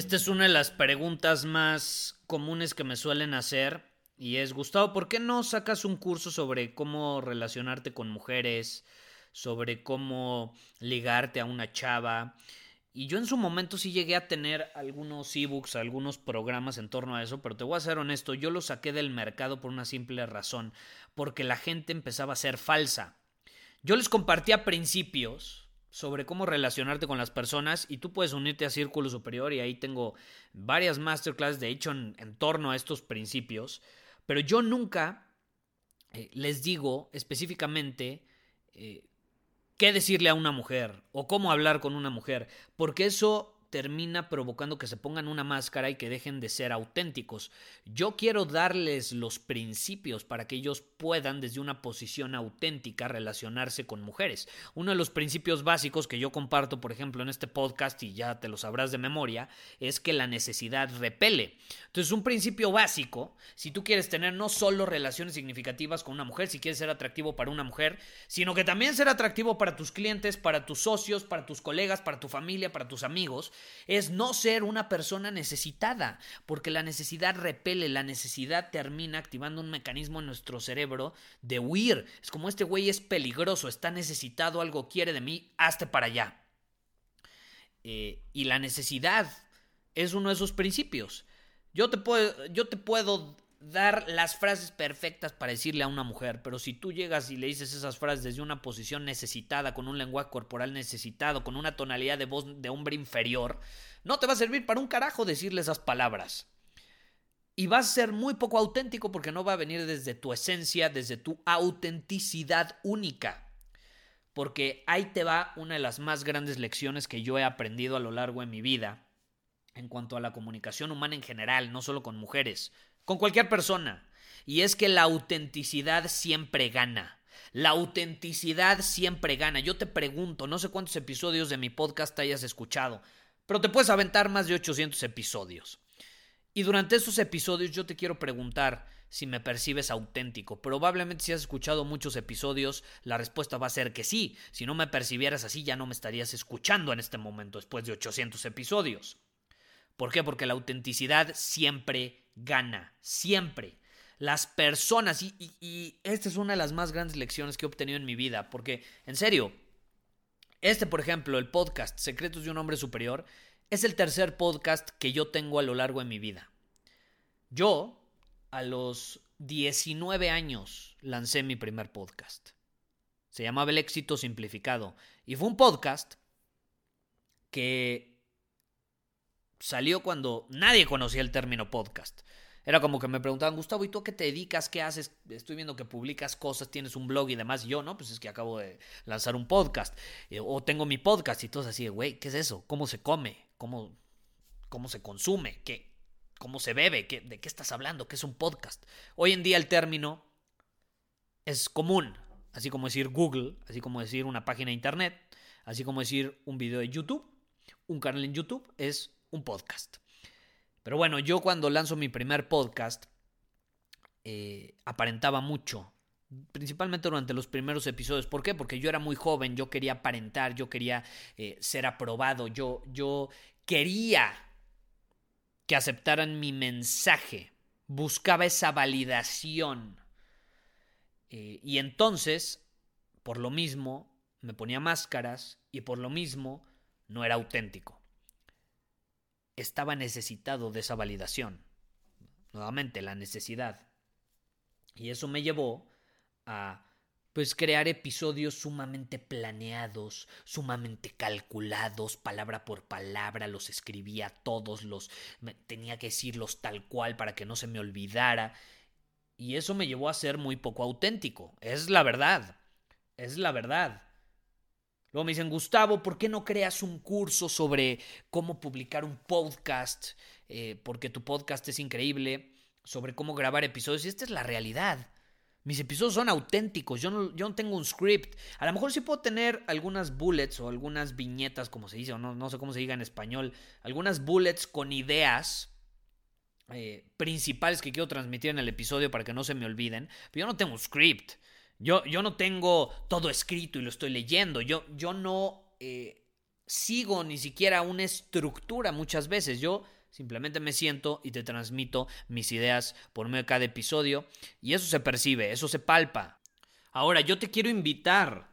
Esta es una de las preguntas más comunes que me suelen hacer y es, Gustavo, ¿por qué no sacas un curso sobre cómo relacionarte con mujeres, sobre cómo ligarte a una chava? Y yo en su momento sí llegué a tener algunos ebooks, algunos programas en torno a eso, pero te voy a ser honesto, yo lo saqué del mercado por una simple razón, porque la gente empezaba a ser falsa. Yo les compartía principios sobre cómo relacionarte con las personas y tú puedes unirte a Círculo Superior y ahí tengo varias masterclass de hecho en, torno a estos principios, pero yo nunca eh, les digo específicamente eh, qué decirle a una mujer o cómo hablar con una mujer, porque eso termina provocando que se pongan una máscara y que dejen de ser auténticos. Yo quiero darles los principios para que ellos puedan desde una posición auténtica relacionarse con mujeres. Uno de los principios básicos que yo comparto, por ejemplo, en este podcast, y ya te lo sabrás de memoria, es que la necesidad repele. Entonces, un principio básico, si tú quieres tener no solo relaciones significativas con una mujer, si quieres ser atractivo para una mujer, sino que también ser atractivo para tus clientes, para tus socios, para tus colegas, para tu familia, para tus amigos, es no ser una persona necesitada, porque la necesidad repele, la necesidad termina activando un mecanismo en nuestro cerebro de huir. Es como este güey es peligroso, está necesitado, algo quiere de mí, hazte para allá. Eh, y la necesidad es uno de esos principios. Yo te puedo, yo te puedo dar las frases perfectas para decirle a una mujer, pero si tú llegas y le dices esas frases desde una posición necesitada, con un lenguaje corporal necesitado, con una tonalidad de voz de hombre inferior, no te va a servir para un carajo decirle esas palabras. Y vas a ser muy poco auténtico porque no va a venir desde tu esencia, desde tu autenticidad única. Porque ahí te va una de las más grandes lecciones que yo he aprendido a lo largo de mi vida en cuanto a la comunicación humana en general, no solo con mujeres, con cualquier persona. Y es que la autenticidad siempre gana. La autenticidad siempre gana. Yo te pregunto, no sé cuántos episodios de mi podcast hayas escuchado, pero te puedes aventar más de 800 episodios. Y durante esos episodios yo te quiero preguntar si me percibes auténtico. Probablemente si has escuchado muchos episodios, la respuesta va a ser que sí. Si no me percibieras así, ya no me estarías escuchando en este momento, después de 800 episodios. ¿Por qué? Porque la autenticidad siempre gana, siempre. Las personas, y, esta es una de las más grandes lecciones que he obtenido en mi vida, porque, en serio, este, por ejemplo, el podcast Secretos de un Hombre Superior, es el tercer podcast que yo tengo a lo largo de mi vida. Yo, a los 19 años, lancé mi primer podcast. Se llamaba El éxito simplificado. Y fue un podcast que salió cuando nadie conocía el término podcast. Era como que me preguntaban, Gustavo, ¿y tú a qué te dedicas? ¿Qué haces? Estoy viendo que publicas cosas, tienes un blog y demás. yo, no, pues es que acabo de lanzar un podcast. Eh, o tengo mi podcast y todos así, güey, ¿qué es eso? ¿Cómo se come? ¿Cómo, cómo se consume? ¿Qué, ¿Cómo se bebe? ¿Qué, ¿De qué estás hablando? ¿Qué es un podcast? Hoy en día el término es común. Así como decir Google, así como decir una página de internet, así como decir un video de YouTube, un canal en YouTube, es un podcast. Pero bueno, yo cuando lanzo mi primer podcast, eh, aparentaba mucho, principalmente durante los primeros episodios. ¿Por qué? Porque yo era muy joven, yo quería aparentar, yo quería eh, ser aprobado, yo, yo quería que aceptaran mi mensaje, buscaba esa validación. Eh, y entonces, por lo mismo, me ponía máscaras y por lo mismo no era auténtico estaba necesitado de esa validación. nuevamente, la necesidad. Y eso me llevó a pues crear episodios sumamente planeados, sumamente calculados, palabra por palabra, los escribía todos, los tenía que decirlos tal cual para que no se me olvidara. Y eso me llevó a ser muy poco auténtico. Es la verdad. Es la verdad. Luego me dicen, Gustavo, ¿por qué no creas un curso sobre cómo publicar un podcast? Eh, porque tu podcast es increíble, sobre cómo grabar episodios. Y esta es la realidad. Mis episodios son auténticos, yo no, yo no tengo un script. A lo mejor sí puedo tener algunas bullets o algunas viñetas, como se dice, o no, no sé cómo se diga en español, algunas bullets con ideas eh, principales que quiero transmitir en el episodio para que no se me olviden. Pero yo no tengo un script. Yo, yo no tengo todo escrito y lo estoy leyendo. Yo, yo no eh, sigo ni siquiera una estructura muchas veces. Yo Simplemente me siento y te transmito mis ideas por medio de cada episodio y eso se percibe, eso se palpa. Ahora, yo te quiero invitar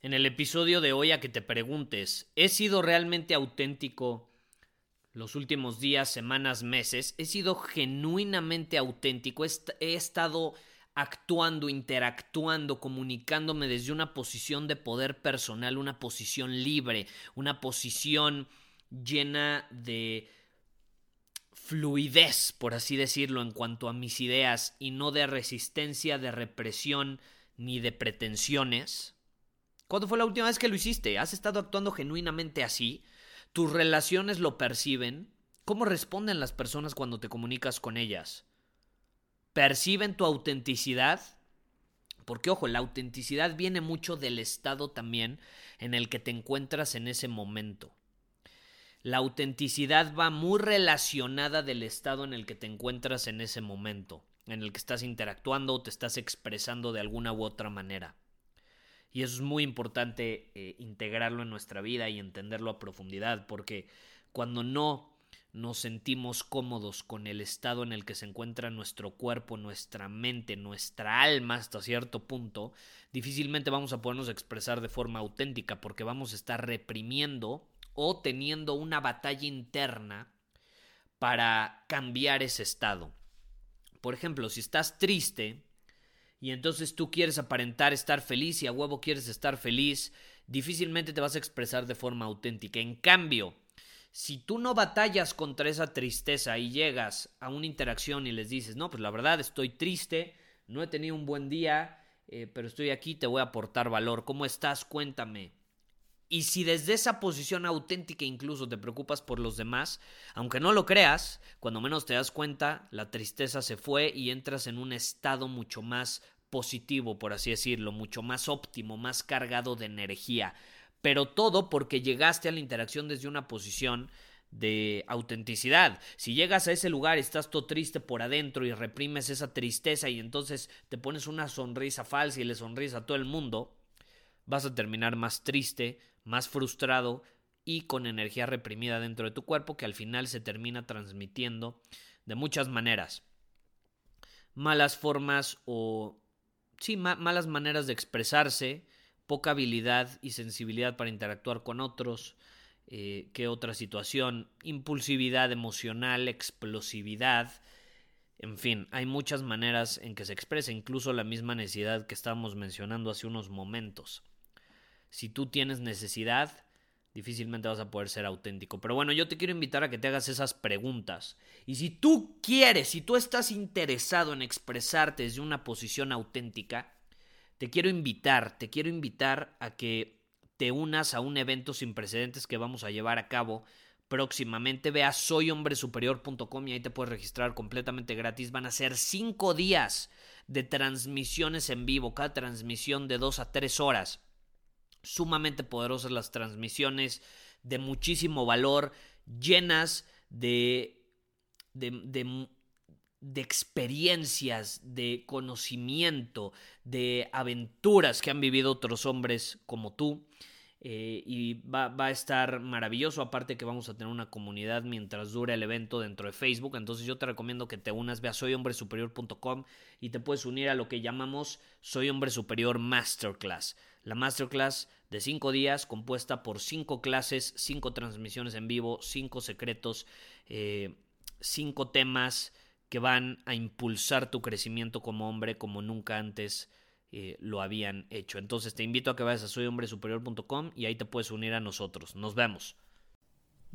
en el episodio de hoy a que te preguntes, ¿he sido realmente auténtico los últimos días, semanas, meses? ¿He sido genuinamente auténtico? ¿He estado actuando, interactuando, comunicándome desde una posición de poder personal, una posición libre, una posición llena de fluidez, por así decirlo, en cuanto a mis ideas y no de resistencia, de represión ni de pretensiones. ¿Cuándo fue la última vez que lo hiciste? ¿Has estado actuando genuinamente así? ¿Tus relaciones lo perciben? ¿Cómo responden las personas cuando te comunicas con ellas? ¿Perciben tu autenticidad? Porque ojo, la autenticidad viene mucho del estado también en el que te encuentras en ese momento. La autenticidad va muy relacionada del estado en el que te encuentras en ese momento, en el que estás interactuando o te estás expresando de alguna u otra manera. Y eso es muy importante eh, integrarlo en nuestra vida y entenderlo a profundidad, porque cuando no nos sentimos cómodos con el estado en el que se encuentra nuestro cuerpo, nuestra mente, nuestra alma hasta cierto punto, difícilmente vamos a podernos expresar de forma auténtica porque vamos a estar reprimiendo o teniendo una batalla interna para cambiar ese estado. Por ejemplo, si estás triste y entonces tú quieres aparentar estar feliz y a huevo quieres estar feliz, difícilmente te vas a expresar de forma auténtica. En cambio, si tú no batallas contra esa tristeza y llegas a una interacción y les dices, no, pues la verdad estoy triste, no he tenido un buen día, eh, pero estoy aquí, te voy a aportar valor. ¿Cómo estás? Cuéntame. Y si desde esa posición auténtica incluso te preocupas por los demás, aunque no lo creas, cuando menos te das cuenta, la tristeza se fue y entras en un estado mucho más positivo, por así decirlo, mucho más óptimo, más cargado de energía. Pero todo porque llegaste a la interacción desde una posición de autenticidad. Si llegas a ese lugar estás todo triste por adentro y reprimes esa tristeza y entonces te pones una sonrisa falsa y le sonríes a todo el mundo, vas a terminar más triste, más frustrado y con energía reprimida dentro de tu cuerpo que al final se termina transmitiendo de muchas maneras. Malas formas o... sí, malas maneras de expresarse, poca habilidad y sensibilidad para interactuar con otros, eh, qué otra situación, impulsividad emocional, explosividad, en fin, hay muchas maneras en que se expresa, incluso la misma necesidad que estábamos mencionando hace unos momentos si tú tienes necesidad, difícilmente vas a poder ser auténtico. Pero bueno, yo te quiero invitar a que te hagas esas preguntas. Y si tú quieres, si tú estás interesado en expresarte desde una posición auténtica, te quiero invitar, te quiero invitar a que te unas a un evento sin precedentes que vamos a llevar a cabo próximamente. Ve a soyhombresuperior.com y ahí te puedes registrar completamente gratis. Van a ser cinco días de transmisiones en vivo, cada transmisión de dos a tres horas sumamente poderosas las transmisiones, de muchísimo valor, llenas de, de, de, experiencias, de conocimiento, de aventuras que han vivido otros hombres como tú. Eh, y va, va, a estar maravilloso. Aparte que vamos a tener una comunidad mientras dure el evento dentro de Facebook. Entonces yo te recomiendo que te unas, ve a soyhombresuperior.com y te puedes unir a lo que llamamos Soy Hombre Superior Masterclass. La masterclass de cinco días compuesta por cinco clases, cinco transmisiones en vivo, cinco secretos, eh, cinco temas que van a impulsar tu crecimiento como hombre como nunca antes eh, lo habían hecho. Entonces te invito a que vayas a soyhombresuperior.com y ahí te puedes unir a nosotros. Nos vemos.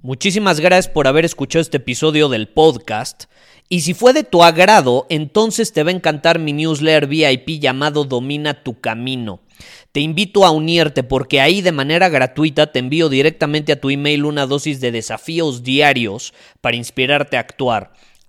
Muchísimas gracias por haber escuchado este episodio del podcast. Y si fue de tu agrado, entonces te va a encantar mi newsletter VIP llamado Domina tu Camino. Te invito a unirte porque ahí de manera gratuita te envío directamente a tu email una dosis de desafíos diarios para inspirarte a actuar.